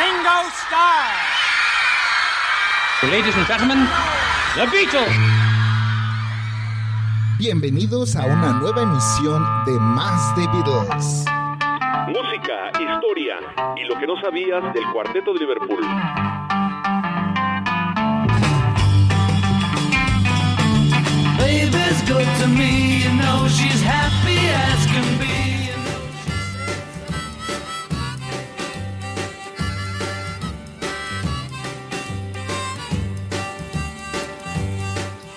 Ringo Starr. Ladies and gentlemen, the Beatles. Bienvenidos a una nueva emisión de Más de Beatles. Música, historia y lo que no sabías del cuarteto de Liverpool. Baby's good to me, you know she's happy as can be.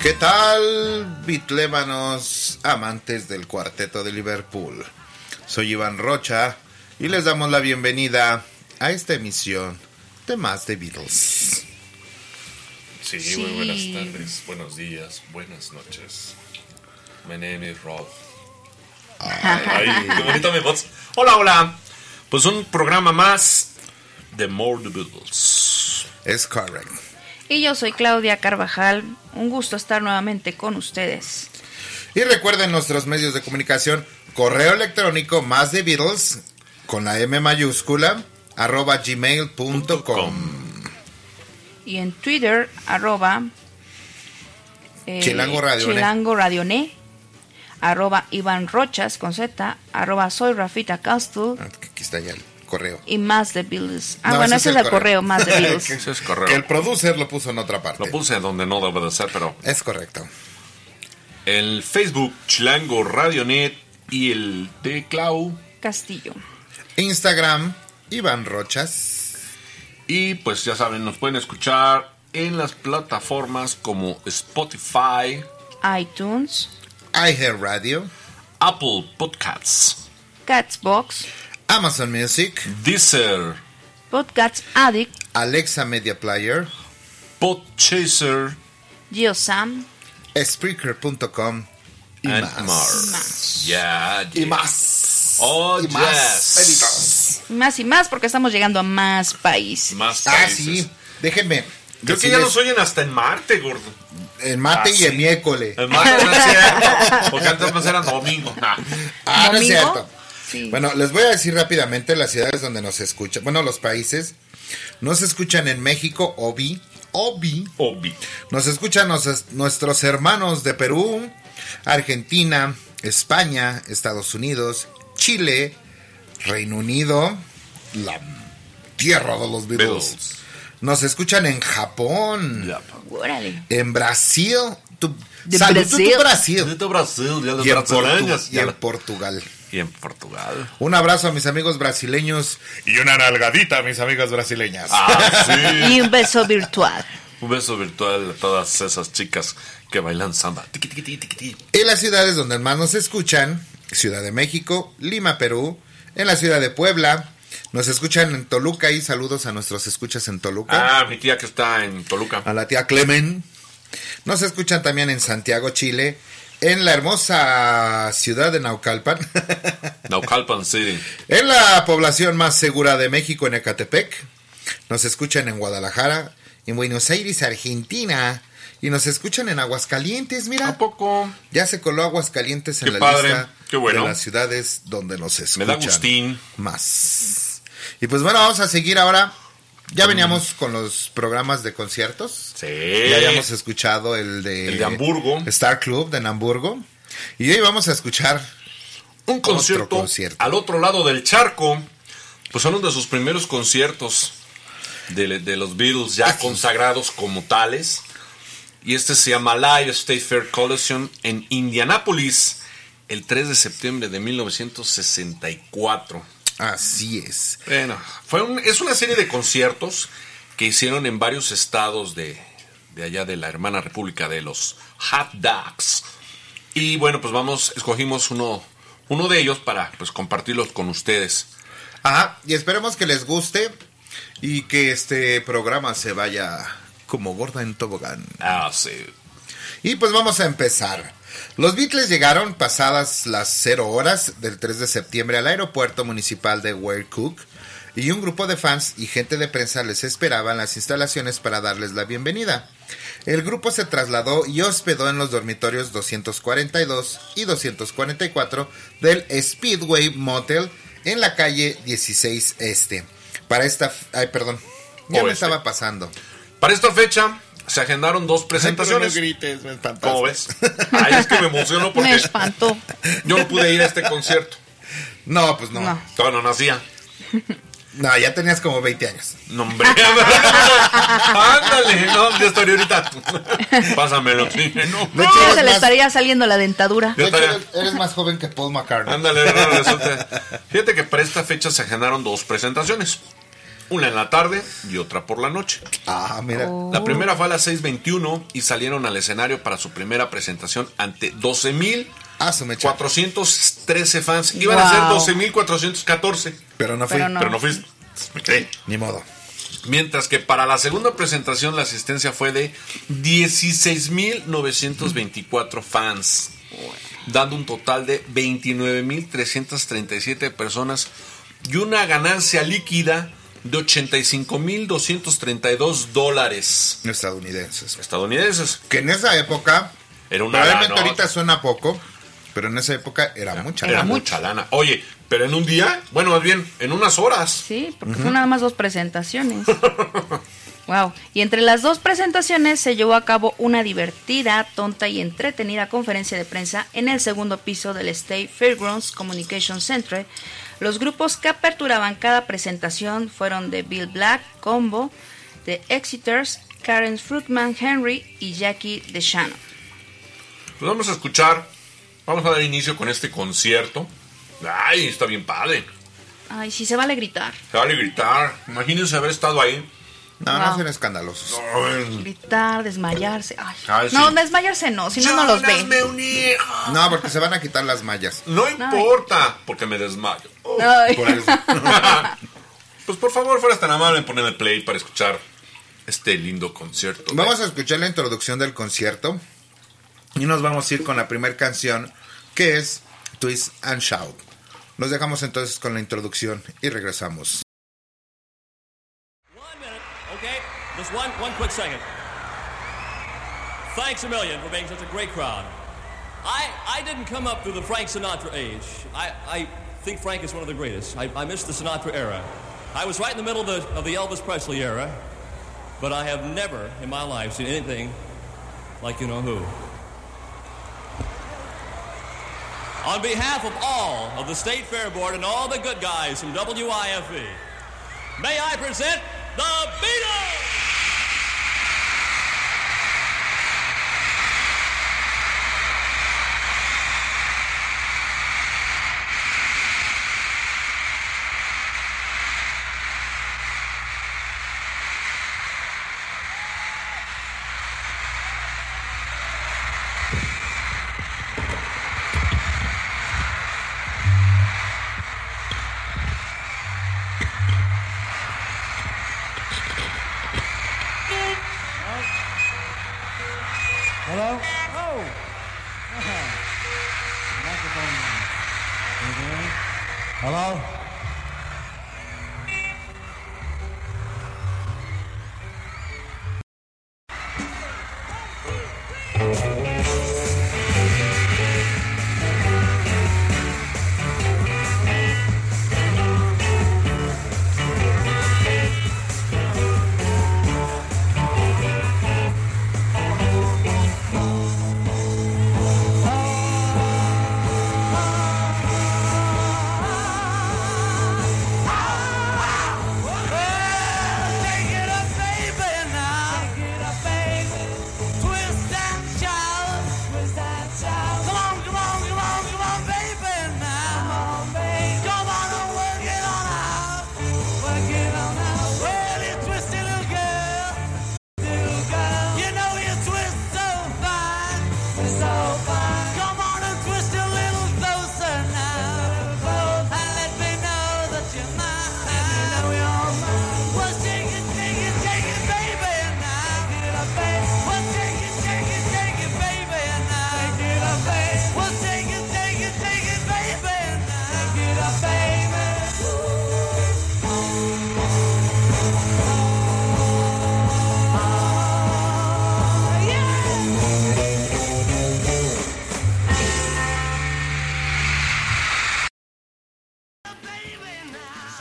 ¿Qué tal, bitlémanos, amantes del cuarteto de Liverpool? Soy Iván Rocha y les damos la bienvenida a esta emisión de Más de Beatles. Sí, muy buenas tardes, buenos días, buenas noches. My name is Rob. Ay, qué bonita mi voz. Hola, hola. Pues un programa más de More the Beatles. Es correct. Y yo soy Claudia Carvajal. Un gusto estar nuevamente con ustedes. Y recuerden nuestros medios de comunicación, correo electrónico más de Beatles con la M mayúscula arroba gmail.com. Y en Twitter, arroba eh, Chilango Radio Ne. Chilango Radio Ne, arroba Iván Rochas con Z, arroba soy Rafita Castle Aquí está ya el correo. y más de Bills. Ah, No, bueno, ese es el correo, más de Bills. Ese es correo. Que el producer lo puso en otra parte. Lo puse donde no debe de ser, pero Es correcto. el Facebook Chilango Radionet y el de Clau. Castillo. Instagram, Iván Rochas. Y pues ya saben, nos pueden escuchar en las plataformas como Spotify, iTunes, iHeartRadio, Apple Podcasts, Catsbox, Amazon Music, Deezer, Podcasts Addict, Alexa Media Player, Podchaser GeoSam Spreaker.com y and más. más. Ya, Y más. Oh, y más. pedidos. más y más porque estamos llegando a más países. Más Ah, países. sí. Déjenme. Creo que ya nos oyen hasta en Marte, gordo. En mate Ah, y sí. en miércoles. En Marte no es cierto. Porque antes no era domingo. Nah. Ah, no es ¿Domingo? cierto. Sí. Bueno, les voy a decir rápidamente las ciudades donde nos escuchan. Bueno, los países. Nos escuchan en México, Obi. Obi. Obi. Nos escuchan nos- nuestros hermanos de Perú, Argentina, España, Estados Unidos, Chile, Reino Unido, la tierra de los Beatles. Beatles. Nos escuchan en Japón. Órale. en Brasil. Tu, De Brasil. Brasil. De Brasil, Y en, Portu- y en Portugal. Y en Portugal. Un abrazo a mis amigos brasileños y una nalgadita a mis amigas brasileñas. Ah, sí. Y un beso virtual. Un beso virtual a todas esas chicas que bailan samba. Y las ciudades donde más nos escuchan, Ciudad de México, Lima, Perú, en la ciudad de Puebla. Nos escuchan en Toluca y saludos a nuestros escuchas en Toluca. Ah, mi tía que está en Toluca. A la tía Clemen. Nos escuchan también en Santiago, Chile. En la hermosa ciudad de Naucalpan. Naucalpan City. en la población más segura de México, en Ecatepec. Nos escuchan en Guadalajara. En Buenos Aires, Argentina. Y nos escuchan en Aguascalientes, mira. ¿A poco? Ya se coló Aguascalientes en Qué la padre, lista qué bueno. de las ciudades donde nos Me escuchan. da gustín. Más. Y pues bueno, vamos a seguir ahora. Ya veníamos con los programas de conciertos. Sí. Ya habíamos escuchado el de... El de Hamburgo. Star Club de Hamburgo. Y hoy vamos a escuchar Un concierto, Otro concierto. al otro lado del charco. Pues son uno de sus primeros conciertos de, de los Beatles ya consagrados como tales. Y este se llama Live State Fair Collection en Indianápolis el 3 de septiembre de 1964. Así es. Bueno, fue un- es una serie de conciertos que hicieron en varios estados de, de allá de la hermana república de los Hot Dogs. Y bueno, pues vamos, escogimos uno, uno de ellos para pues compartirlos con ustedes. Ajá, y esperemos que les guste y que este programa se vaya como gorda en tobogán. Ah, sí. Y pues vamos a empezar. Los Beatles llegaron pasadas las 0 horas del 3 de septiembre al aeropuerto municipal de Ware Cook y un grupo de fans y gente de prensa les esperaba en las instalaciones para darles la bienvenida. El grupo se trasladó y hospedó en los dormitorios 242 y 244 del Speedway Motel en la calle 16 Este. Para esta... Ay, perdón. Ya me estaba pasando. Para esta fecha se agendaron dos presentaciones. grites, me ¿Cómo ves? Ay, es que me emociono Me porque espantó. yo no pude ir a este concierto. No, pues no. No. Todavía no nacía. No, ya tenías como 20 años. No, hombre. Ándale, no, ya estaría ahorita. Pásamelo, sí. No, De hecho, Sí, eres se le más- estaría saliendo la dentadura. de hecho, eres más joven que Paul McCartney. Ándale, no, resulta. Fíjate que para esta fecha se agendaron dos presentaciones. Una en la tarde y otra por la noche. Ah, mira. La primera fue a las 6.21 y salieron al escenario para su primera presentación ante 12.413 Ah, su mecha. fans. Iban a ser 12.414, Pero no fui. Pero no. pero no fuiste. Sí. Ni modo. Mientras que para la segunda presentación la asistencia fue de 16.924 fans, dando un total de 29.337 personas y una ganancia líquida de 85.232 dólares Estadounidenses. estadounidenses. Que en esa época, Era una probablemente lana, ahorita suena poco, pero en esa época era mucha. Era lana. mucha lana. Oye, pero en un día, bueno, más bien, en unas horas. Sí, porque fue nada más dos presentaciones. Wow. Y entre las dos presentaciones se llevó a cabo una divertida, tonta y entretenida conferencia de prensa en el segundo piso del State Fairgrounds Communication Center. Los grupos que aperturaban cada presentación fueron de Bill Black, Combo, The Exiters, Karen Fruitman Henry y Jackie DeShannon. Pues vamos a escuchar, vamos a dar inicio con este concierto. Ay, está bien padre. Ay, sí se vale gritar. Se vale gritar. Imagínense haber estado ahí. No, no sean escandalosos. Gritar, desmayarse. Ay. Ay, sí. No, desmayarse no, si no, no los Jonas, me ve. uní. No, porque se van a quitar las mallas. No importa, porque me desmayo. Por eso. Pues por favor, fueras tan amable en ponerme play para escuchar este lindo concierto. Vamos a escuchar la introducción del concierto y nos vamos a ir con la primera canción que es Twist and Shout. Nos dejamos entonces con la introducción y regresamos. One minute, okay? Just one, one quick second. Thanks a million for being such a great crowd. I, I didn't come up through the Frank Sinatra age. I, I think Frank is one of the greatest. I, I missed the Sinatra era. I was right in the middle of the, of the Elvis Presley era, but I have never in my life seen anything like you know who. On behalf of all of the State Fair Board and all the good guys from WIFE, may I present the Beatles! Hello?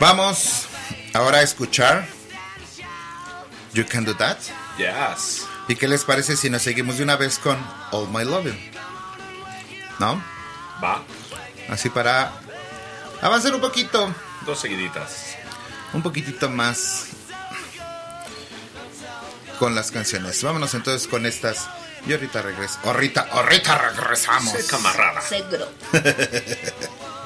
Vamos ahora a escuchar You Can Do That. Yes. ¿Y qué les parece si nos seguimos de una vez con All My Loving? ¿No? Va. Así para avanzar un poquito. Dos seguiditas. Un poquitito más con las canciones. Vámonos entonces con estas. Y ahorita regreso. Ahorita, ahorita regresamos. Camarada. Seguro.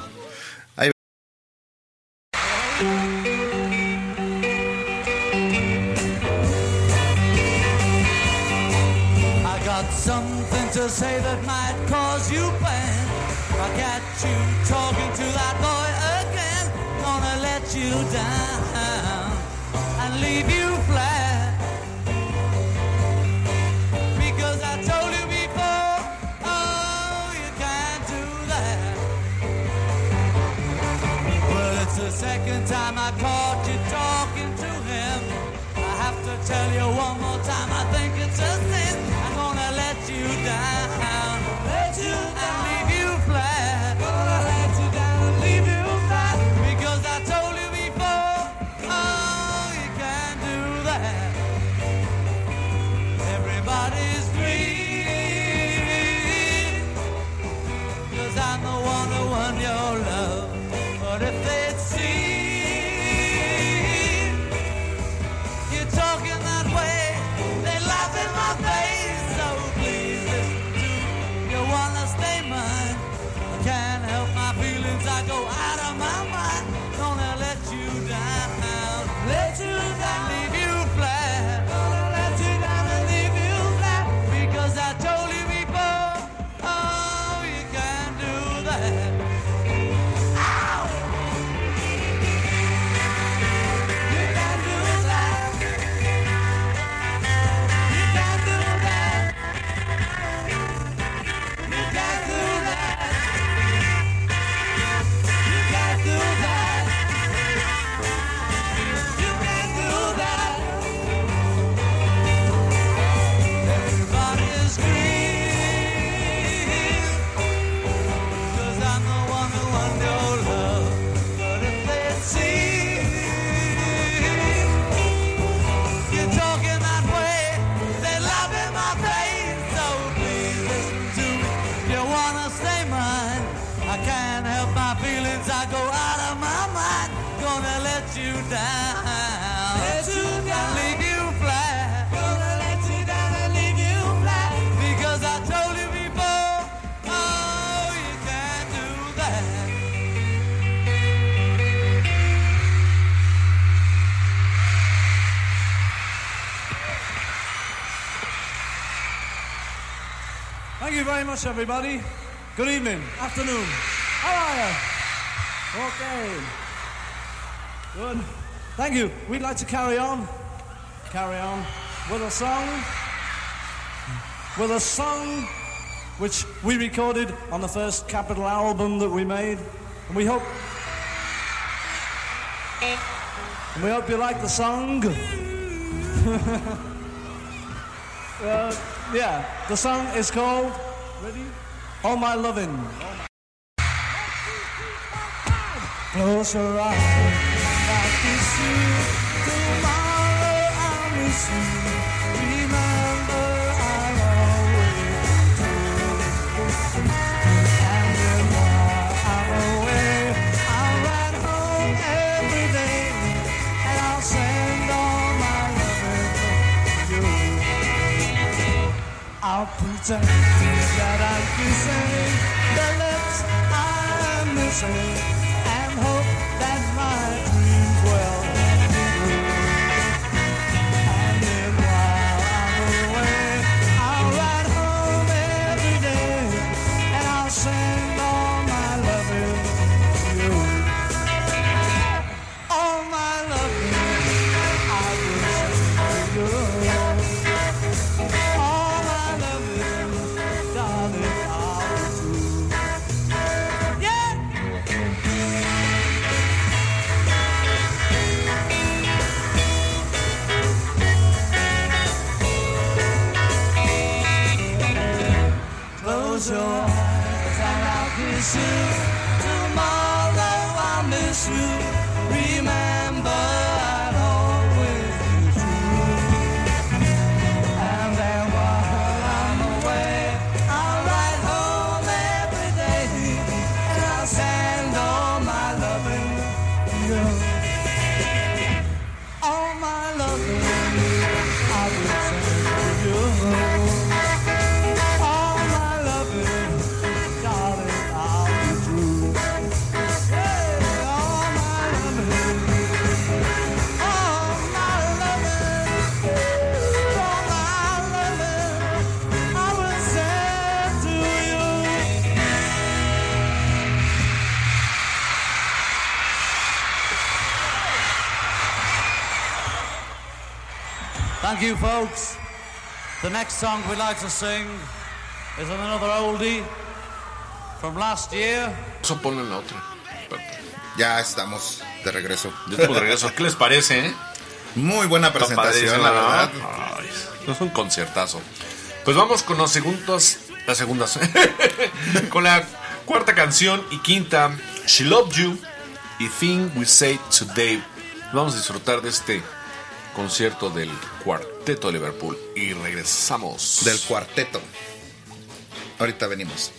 much, everybody. Good evening, afternoon. How are you? Okay. Good. Thank you. We'd like to carry on. Carry on with a song. With a song which we recorded on the first Capital album that we made. And we hope. And we hope you like the song. uh, yeah, the song is called Ready? All My loving. Close your eyes. I kiss you. Tomorrow I'll miss you. Remember I'll always. And I'm away, I'll home every day. And I'll send all my loving to you. I'll pretend that I'm say, the lips I'm missing Close your eyes and I'll kiss you. Tomorrow I'll miss you. Remember, Thank you, folks. The next song we'd like to sing is another oldie from last year. Eso ponle la otra. Ya estamos de regreso. Ya estamos de regreso. ¿Qué les parece, eh? Muy buena presentación, la verdad. Ay, es un conciertazo. Pues vamos con los segundos. Las segundas. con la cuarta canción y quinta, She Loved You y Thing We Say Today. Vamos a disfrutar de este concierto del cuarteto de Liverpool y regresamos. Del cuarteto. Ahorita venimos.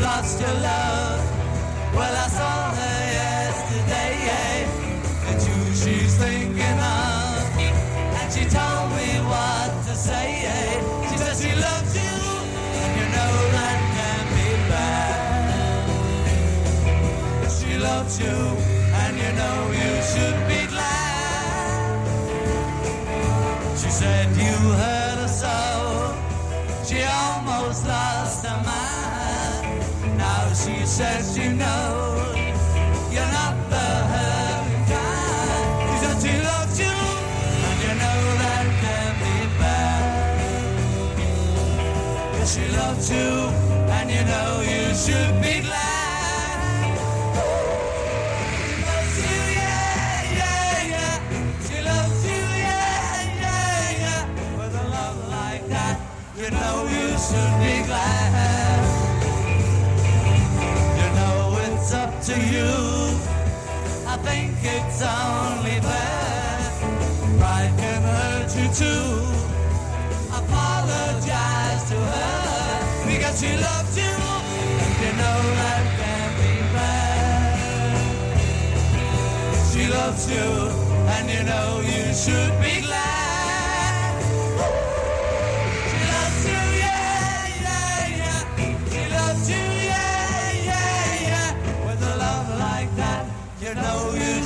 Lost your love? Says she it's only fair. Pride can hurt you too. Apologize to her because she loves you. And you know that can be bad. She loves you, and you know you should be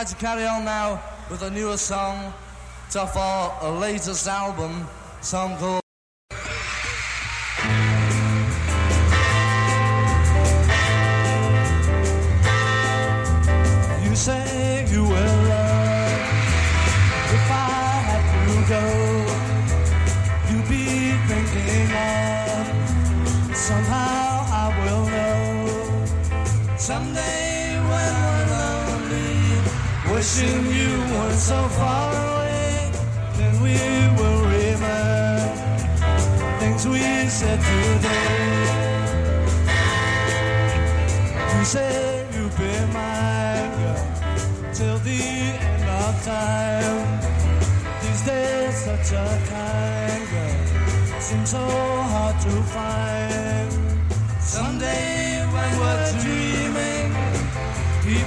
like to carry on now with a newer song, tough our latest album, song called.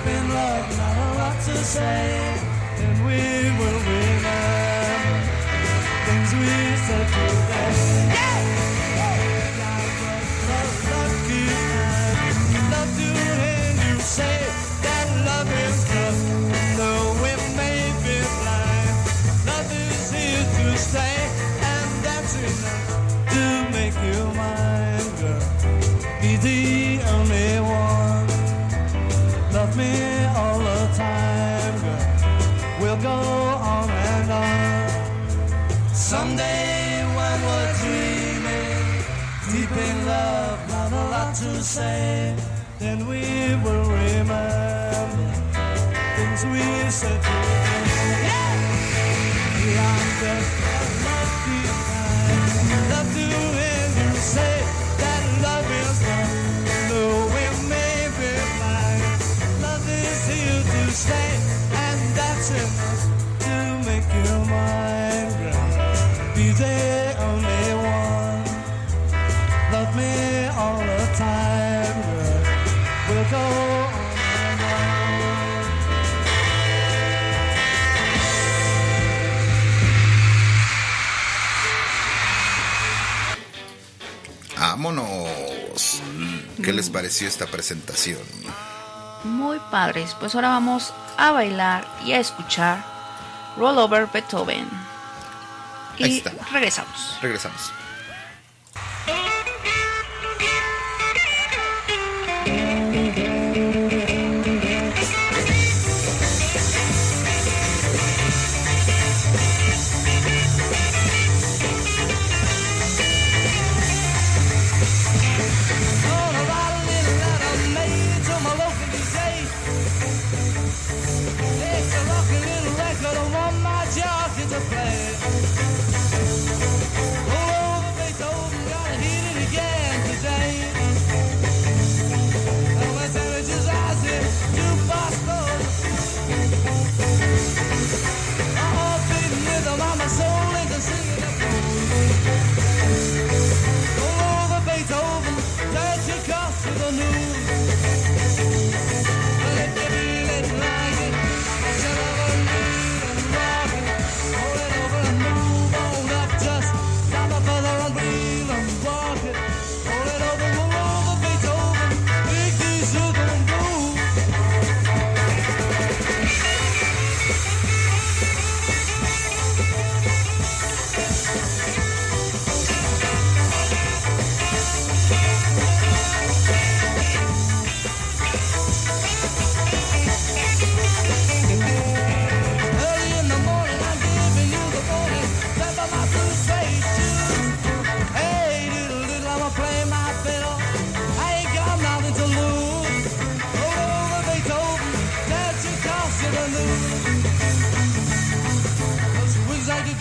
in love, not a lot to say, and we will remember things we said today. Yeah! to say, then we will remember things we said today. Yeah! Les pareció esta presentación? Muy padres. Pues ahora vamos a bailar y a escuchar Rollover Beethoven. Y Ahí está. regresamos. Regresamos.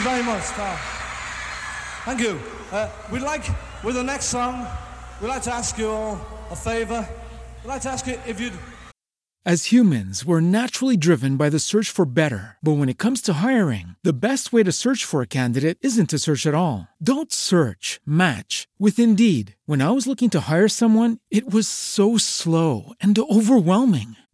very much, pal. Thank you. Uh, we'd like, with the next song, we'd like to ask you all a favor. We'd like to ask you if you'd As humans, we're naturally driven by the search for better. But when it comes to hiring, the best way to search for a candidate isn't to search at all. Don't search, match with Indeed. When I was looking to hire someone, it was so slow and overwhelming.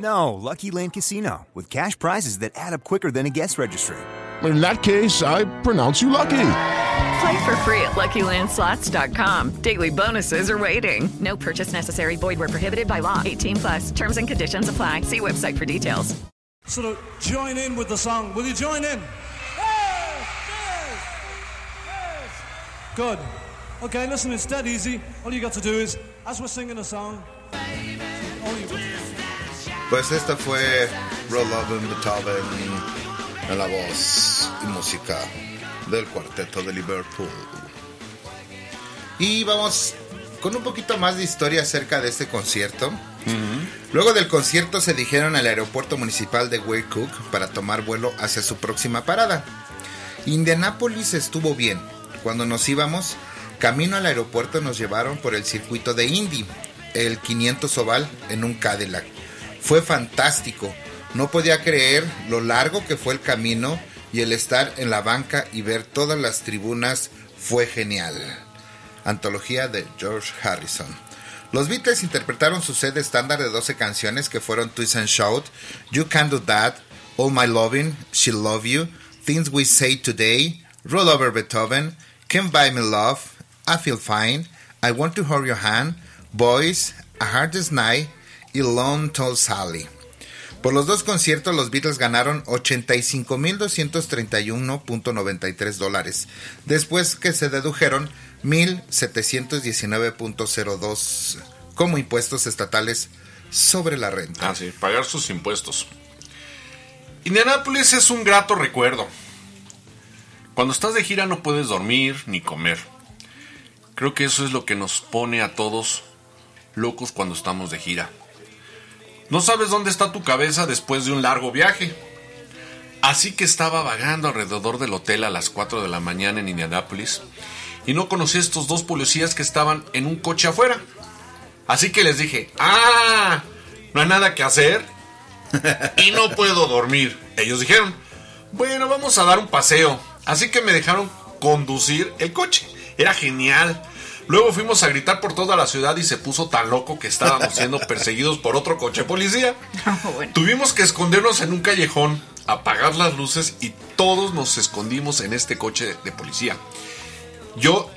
No, Lucky Land Casino, with cash prizes that add up quicker than a guest registry. In that case, I pronounce you lucky. Play for free at LuckyLandSlots.com. Daily bonuses are waiting. No purchase necessary. Void where prohibited by law. 18 plus. Terms and conditions apply. See website for details. sort of join in with the song. Will you join in? Yes. Good. Okay, listen, it's dead easy. All you got to do is, as we're singing a song, all you Pues esta fue Roll in Beethoven en la voz y música del cuarteto de Liverpool. Y vamos con un poquito más de historia acerca de este concierto. Luego del concierto se dirigieron al aeropuerto municipal de Cook para tomar vuelo hacia su próxima parada. Indianápolis estuvo bien. Cuando nos íbamos, camino al aeropuerto nos llevaron por el circuito de Indy, el 500 oval en un Cadillac. Fue fantástico. No podía creer lo largo que fue el camino y el estar en la banca y ver todas las tribunas fue genial. Antología de George Harrison. Los Beatles interpretaron su set estándar de 12 canciones que fueron Twist and Shout, You Can Do That, All My Loving, She Love You, Things We Say Today, Roll Over Beethoven, Can't Buy Me Love, I Feel Fine, I Want to Hold Your Hand, Boys, A Hard Night y Lone Tall Sally. Por los dos conciertos los Beatles ganaron 85.231.93 dólares, después que se dedujeron 1.719.02 como impuestos estatales sobre la renta. Ah, sí, pagar sus impuestos. Indianápolis es un grato recuerdo. Cuando estás de gira no puedes dormir ni comer. Creo que eso es lo que nos pone a todos locos cuando estamos de gira. No sabes dónde está tu cabeza después de un largo viaje. Así que estaba vagando alrededor del hotel a las 4 de la mañana en Indianápolis y no conocí a estos dos policías que estaban en un coche afuera. Así que les dije, ah, no hay nada que hacer y no puedo dormir. Ellos dijeron, bueno, vamos a dar un paseo. Así que me dejaron conducir el coche. Era genial. Luego fuimos a gritar por toda la ciudad y se puso tan loco que estábamos siendo perseguidos por otro coche policía. Tuvimos que escondernos en un callejón, apagar las luces y todos nos escondimos en este coche de policía. Yo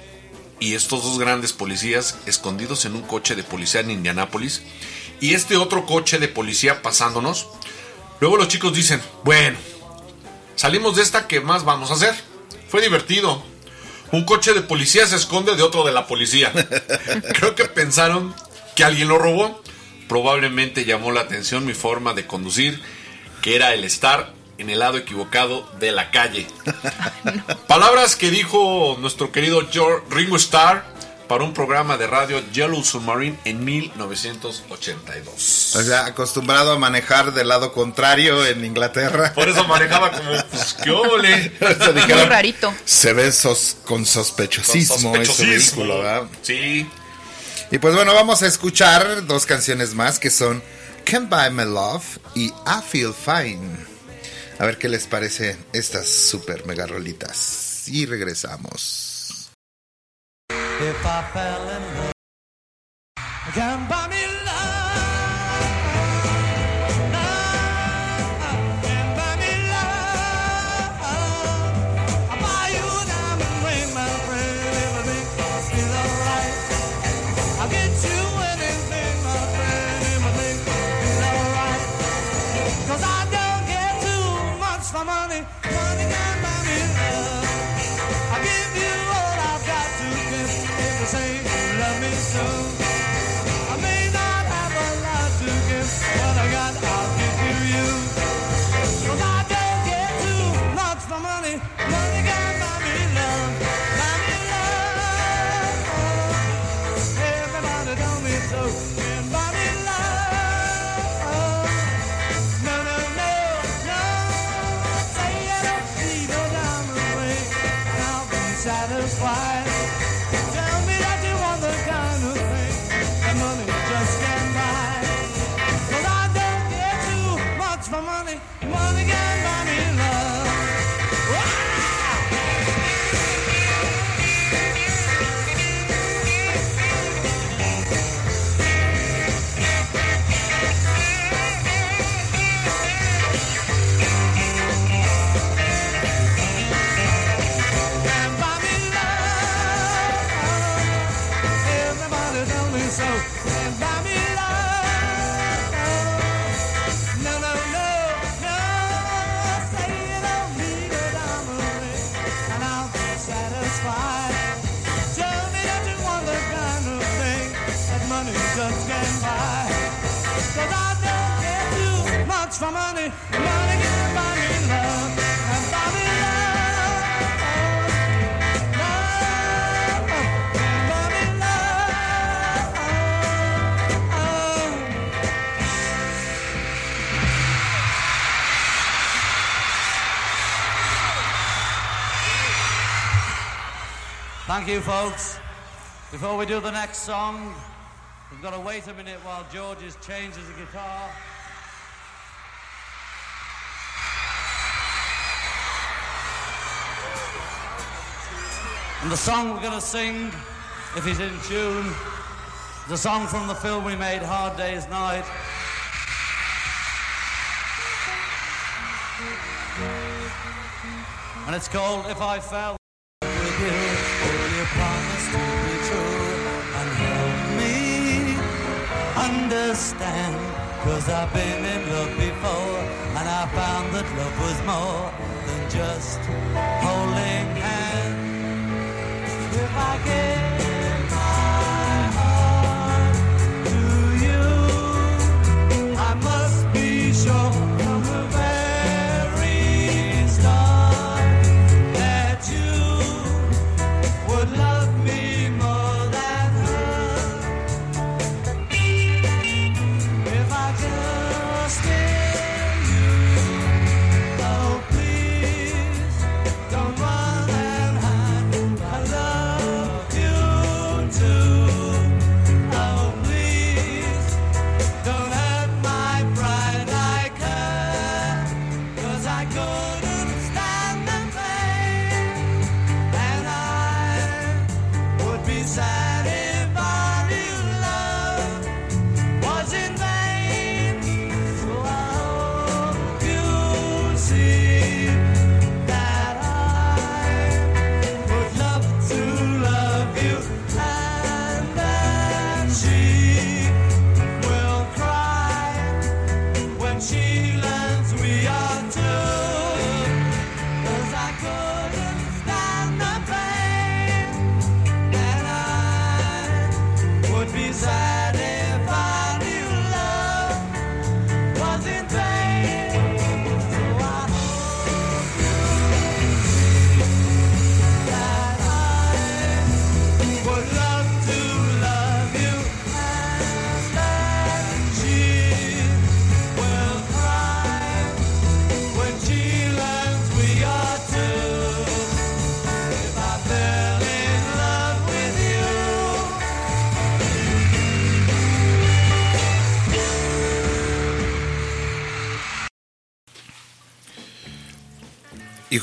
y estos dos grandes policías escondidos en un coche de policía en Indianápolis y este otro coche de policía pasándonos. Luego los chicos dicen, bueno, salimos de esta, ¿qué más vamos a hacer? Fue divertido. Un coche de policía se esconde de otro de la policía. Creo que pensaron que alguien lo robó. Probablemente llamó la atención mi forma de conducir, que era el estar en el lado equivocado de la calle. Palabras que dijo nuestro querido George Ringo Starr para un programa de radio Yellow Submarine en 1982. O sea, acostumbrado a manejar del lado contrario en Inglaterra. Por eso manejaba como, pues, ¿qué ole? Muy rarito. Se ve sos- con sospechosismo, Con ese vehículo, ¿verdad? Sí. Y pues bueno, vamos a escuchar dos canciones más que son Can't Buy My Love y I Feel Fine. A ver qué les parece estas super mega rolitas. Y regresamos. if I fell in love. Again, butterflies. Thank you, folks. Before we do the next song, we've got to wait a minute while George is changes the guitar. And the song we're going to sing, if he's in tune, is a song from the film we made, Hard Day's Night. And it's called If I Fell you. You promised to true and help me understand. Cause I've been in love before and I found that love was more than just holding hands. If I gave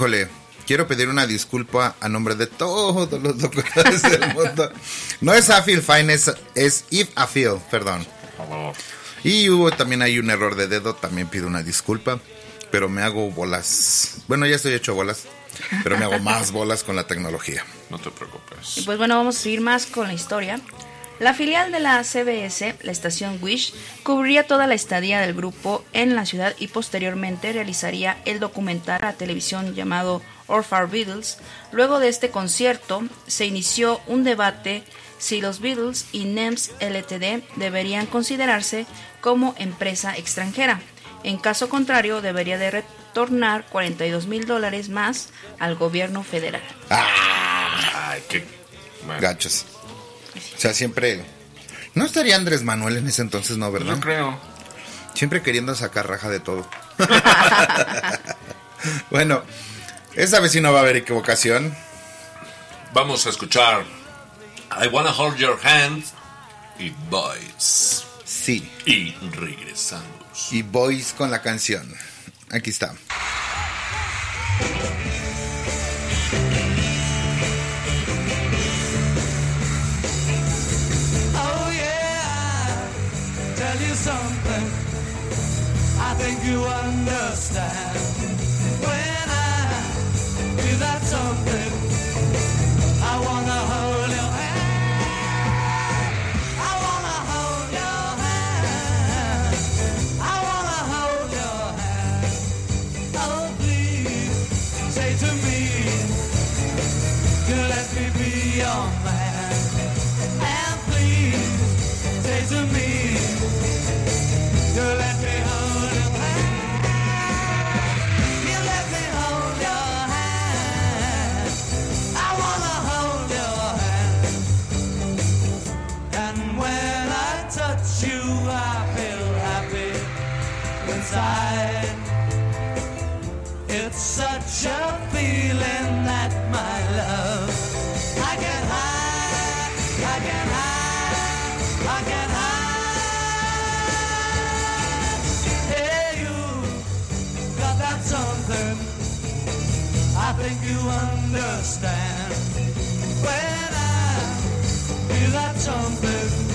Híjole, quiero pedir una disculpa a nombre de todos los locutores del mundo. No es I feel fine, es, es if I feel, perdón. Y hubo, también hay un error de dedo, también pido una disculpa, pero me hago bolas. Bueno, ya estoy hecho bolas, pero me hago más bolas con la tecnología. No te preocupes. Y pues bueno, vamos a seguir más con la historia. La filial de la CBS, la estación Wish, cubriría toda la estadía del grupo en la ciudad y posteriormente realizaría el documental a televisión llamado Orphan Beatles. Luego de este concierto se inició un debate si los Beatles y NEMS LTD deberían considerarse como empresa extranjera. En caso contrario, debería de retornar 42 mil dólares más al gobierno federal. Ay, qué. Gachos. O sea, siempre. No estaría Andrés Manuel en ese entonces, ¿no, verdad? Yo creo. Siempre queriendo sacar raja de todo. bueno, esta vez sí no va a haber equivocación. Vamos a escuchar I Wanna Hold Your Hand y Boys. Sí. Y regresamos. Y Boys con la canción. Aquí está. You understand. Understand. When I feel that something,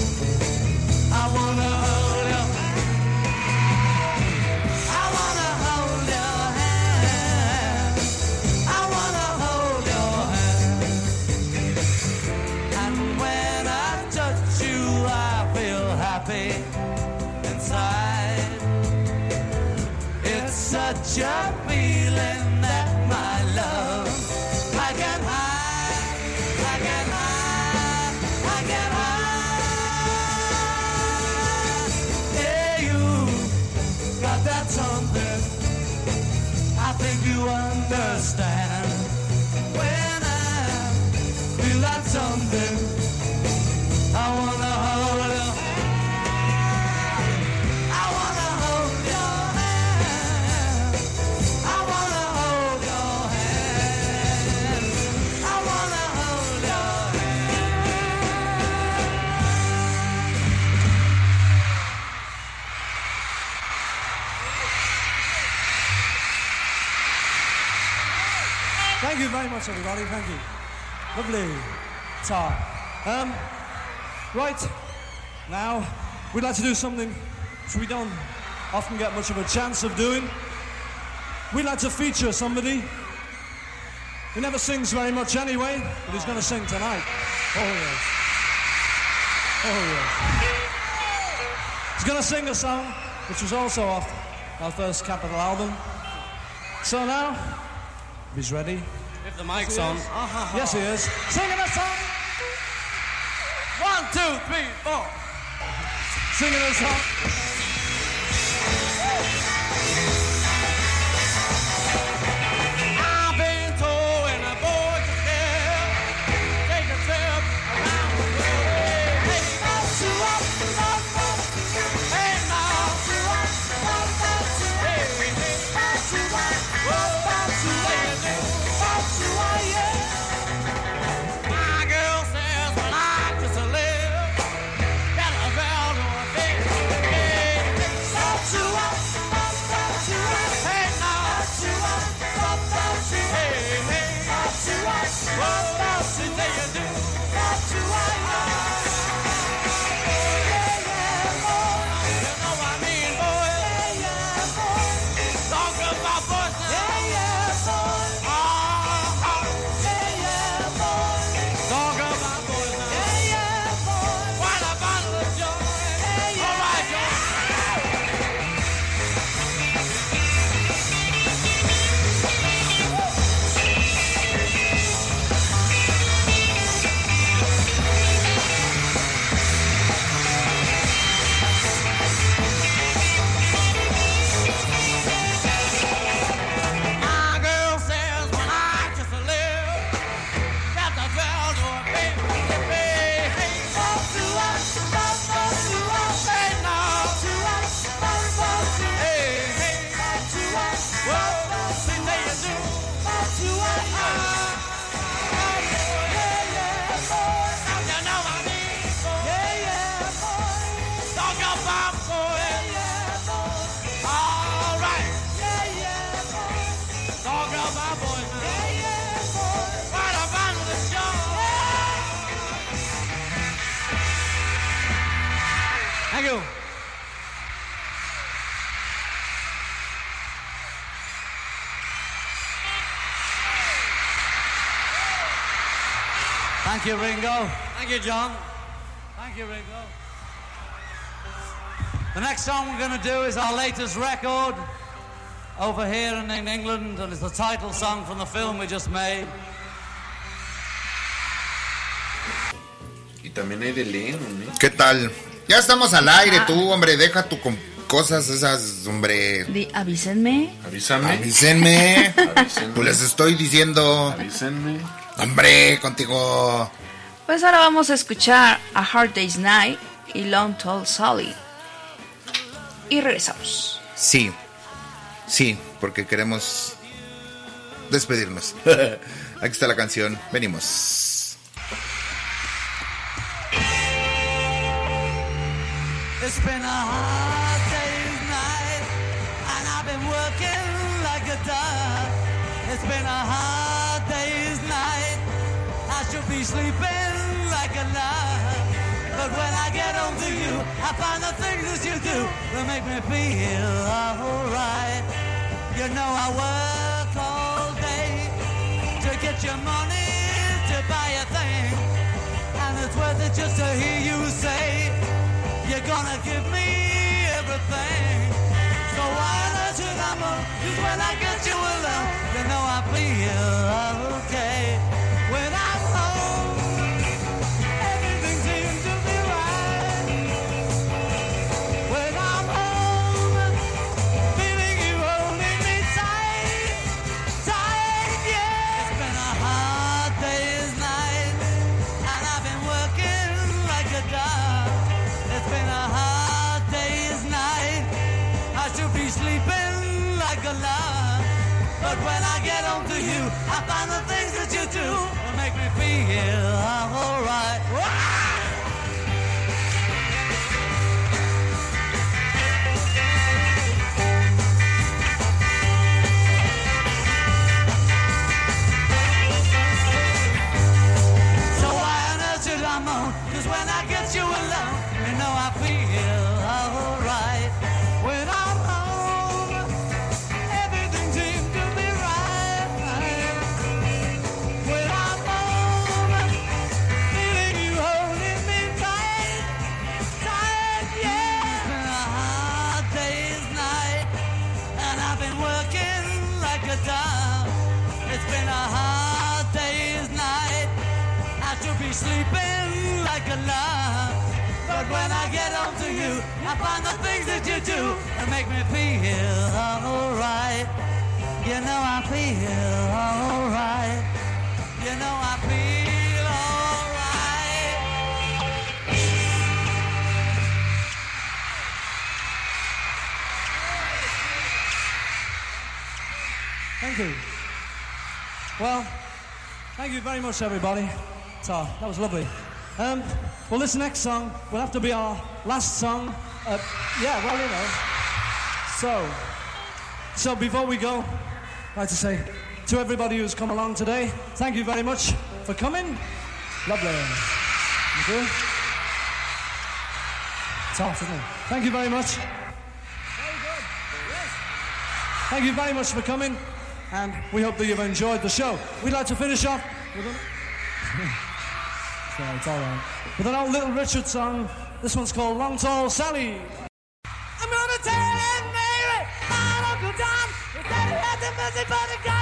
everybody. Thank you. Lovely time. Um, right now, we'd like to do something which we don't often get much of a chance of doing. We'd like to feature somebody who never sings very much anyway, but he's going to sing tonight. Oh yes. Oh yes. He's going to sing a song which was also off our first Capital album. So now, he's ready. If the mic's on. Yes, he is. Singing a song. One, two, three, four. Singing a song. Thank you, Ringo. Thank you, John. Thank you, Ringo. The next song we're going to do is our latest record over here in, in England, and it's the title song from the film we just made. Y también hay de Lennon, ¿eh? ¿Qué tal? Ya estamos al aire, tú, hombre, deja tu com- cosas esas, hombre. Di- avísenme. Avísame. Avísenme. Avísenme. Pues les estoy diciendo. Avísenme. Hombre, contigo. Pues ahora vamos a escuchar A Hard Day's Night y Long Tall Sally. Y regresamos. Sí. Sí, porque queremos despedirnos. Aquí está la canción. Venimos. It's been a hard day's night, and I've been working like a dog. It's been a hard sleeping like a log. But when I get home to you, I find the things that you do will make me feel alright. You know I work all day to get your money to buy a thing, and it's worth it just to hear you say. You're gonna give me everything. So why don't you number? Cause when I get you alone, you know I feel okay. Sleeping like a log. But when I get home to you, I find the things that you do that make me feel alright. You know I feel alright. You know I feel alright. Thank you. Well, thank you very much, everybody. That was lovely. Um, well, this next song will have to be our last song. Uh, yeah, well, you know. So, so before we go, I'd like to say to everybody who's come along today, thank you very much for coming. Lovely. Thank you. Off, isn't it? Thank you very much. Thank you very much for coming, and we hope that you've enjoyed the show. We'd like to finish off with Sorry, it's all right. With an old Little Richard song. This one's called Long Tall Sally. I'm gonna tell Mary, my Uncle Tom, he had the message, but he got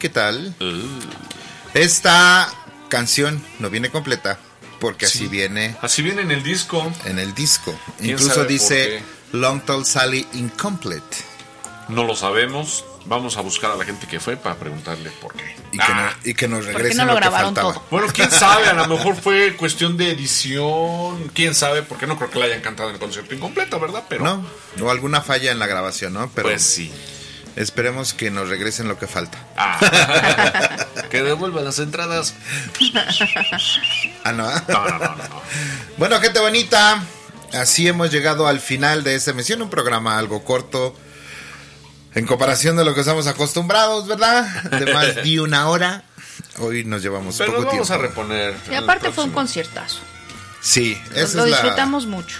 ¿qué tal? Esta canción no viene completa porque así viene Así viene en el disco. en el disco. ¿Quién Incluso dice Long Tall Sally Incomplete. No lo sabemos. Vamos a buscar a la gente que fue para preguntarle por qué. Y que, no- y que nos qué regresen no lo lo, que faltaba. todo? Bueno, quién sabe, a lo mejor fue cuestión de edición, quién sabe, porque no creo que la hayan cantado en el concierto incompleto, ¿verdad? Pero No, o alguna falla en la grabación, ¿no? Pero pues sí. Esperemos que nos regresen lo que falta. Ah. que devuelvan las entradas. Ah, no. No, no, no, no, no. Bueno, gente bonita, así hemos llegado al final de esta emisión, un programa algo corto en comparación de lo que estamos acostumbrados, ¿verdad? De más de una hora. Hoy nos llevamos Pero poco nos vamos tiempo. a reponer. Y aparte fue un conciertazo. Sí, esa Lo es la- disfrutamos mucho.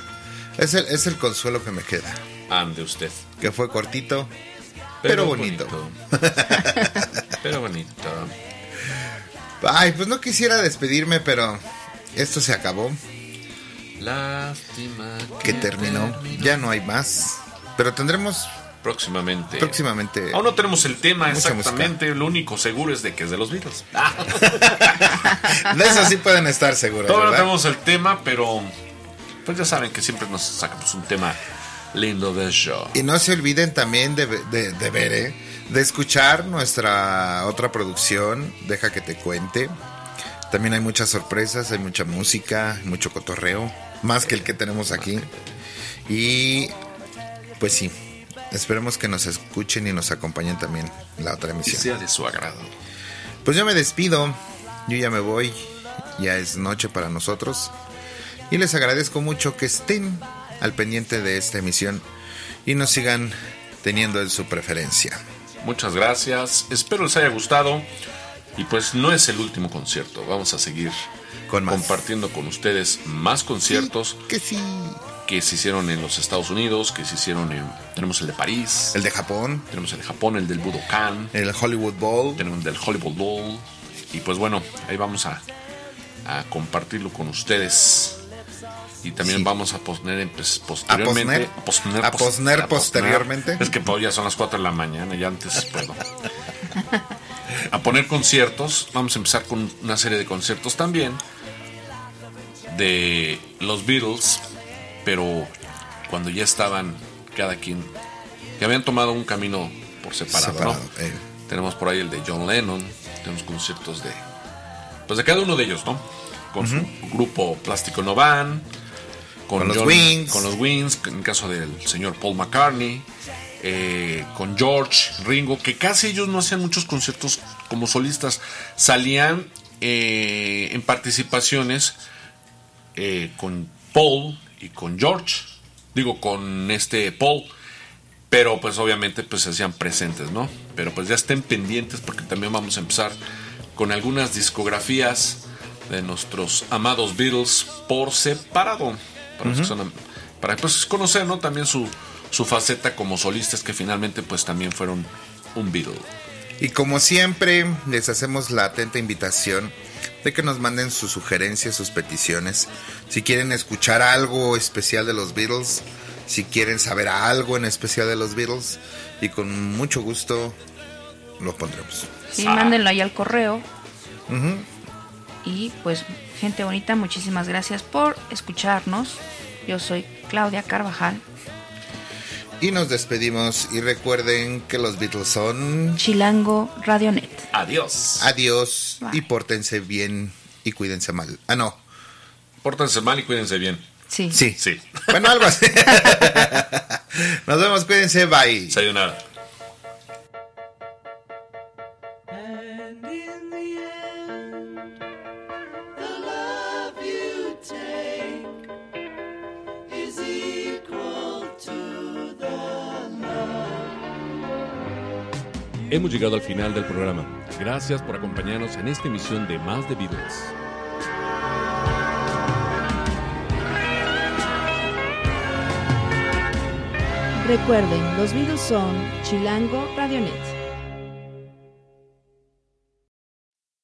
es el, es el consuelo que me queda. Ande usted. Que fue cortito, pero, bonito. Pero bonito. Ay, pues no quisiera despedirme, pero esto se acabó. Lástima Que terminó. Ya no hay más. Pero tendremos Próximamente. próximamente. Aún no tenemos el tema exactamente. Lo único seguro es de que es de los Beatles. De eso sí pueden estar seguros, Todavía no tenemos el tema, pero pues ya saben que siempre nos sacamos un tema lindo del show. Y no se olviden también de, de, de ver, ¿eh? de escuchar nuestra otra producción, Deja que te cuente. También hay muchas sorpresas, hay mucha música, mucho cotorreo, más que el que tenemos aquí. Y pues sí, esperemos que nos escuchen y nos acompañen también en la otra Y emisión. sea de su agrado. Pues yo me despido, yo ya me voy, ya es noche para nosotros. Y les agradezco mucho que estén al pendiente de esta emisión y nos sigan teniendo en su preferencia. Muchas gracias. Espero les haya gustado. Y pues no es el último concierto. Vamos a seguir Con compartiendo con ustedes más conciertos Que sí. que se hicieron en los Estados Unidos, que se hicieron en... Tenemos el de París, El de Japón, tenemos el de Japón, el del Budokan, el Hollywood Bowl. tenemos el del Hollywood Bowl. Y pues bueno, ahí vamos a, a compartirlo con ustedes. Y también Sí. vamos a poner pues, posteriormente. posner? posner, ¿A pos- posner a posteriormente? Es que pues, ya son las 4 de la mañana y antes puedo. A poner conciertos. Vamos a empezar con una serie de conciertos también. De los Beatles. Pero cuando ya estaban cada quien. Que habían tomado un camino por separado, Separado, ¿no? eh. Tenemos por ahí el de John Lennon. Tenemos conciertos de. Pues de cada uno de ellos, ¿no? Con su grupo Plástico No Con los Wings. Con los Wings. En el caso del señor Paul McCartney. eh, con George, Ringo. Que casi ellos no hacían muchos conciertos como solistas. Salían eh, en participaciones eh, con Paul y con George. Digo, con este Paul. Pero pues obviamente pues se hacían presentes, ¿no? Pero pues ya estén pendientes porque también vamos a empezar con algunas discografías de nuestros amados Beatles por separado. Para, los que son am- para pues, conocer, ¿no? También su, su faceta como solistas que finalmente pues también fueron un Beatle. Y como siempre, les hacemos la atenta invitación de que nos manden sus sugerencias, sus peticiones. Si quieren escuchar algo especial de los Beatles, si quieren saber algo en especial de los Beatles, y con mucho gusto lo pondremos. Sí, mándenlo ahí al correo. Ujú. Y pues, gente bonita, muchísimas gracias por escucharnos. Yo soy Claudia Carvajal. Y nos despedimos y recuerden que los Beatles son... Chilango Radionet. Adiós. Adiós Bye. y pórtense bien y cuídense mal. Ah, no. Pórtense mal y cuídense bien. Sí. Sí. Sí. Bueno, algo así. Nos vemos, cuídense, bye. Sayonara. Hemos llegado al final del programa. Gracias por acompañarnos en esta emisión de Más de Beatles. Recuerden, los Beatles son Chilango Radionet.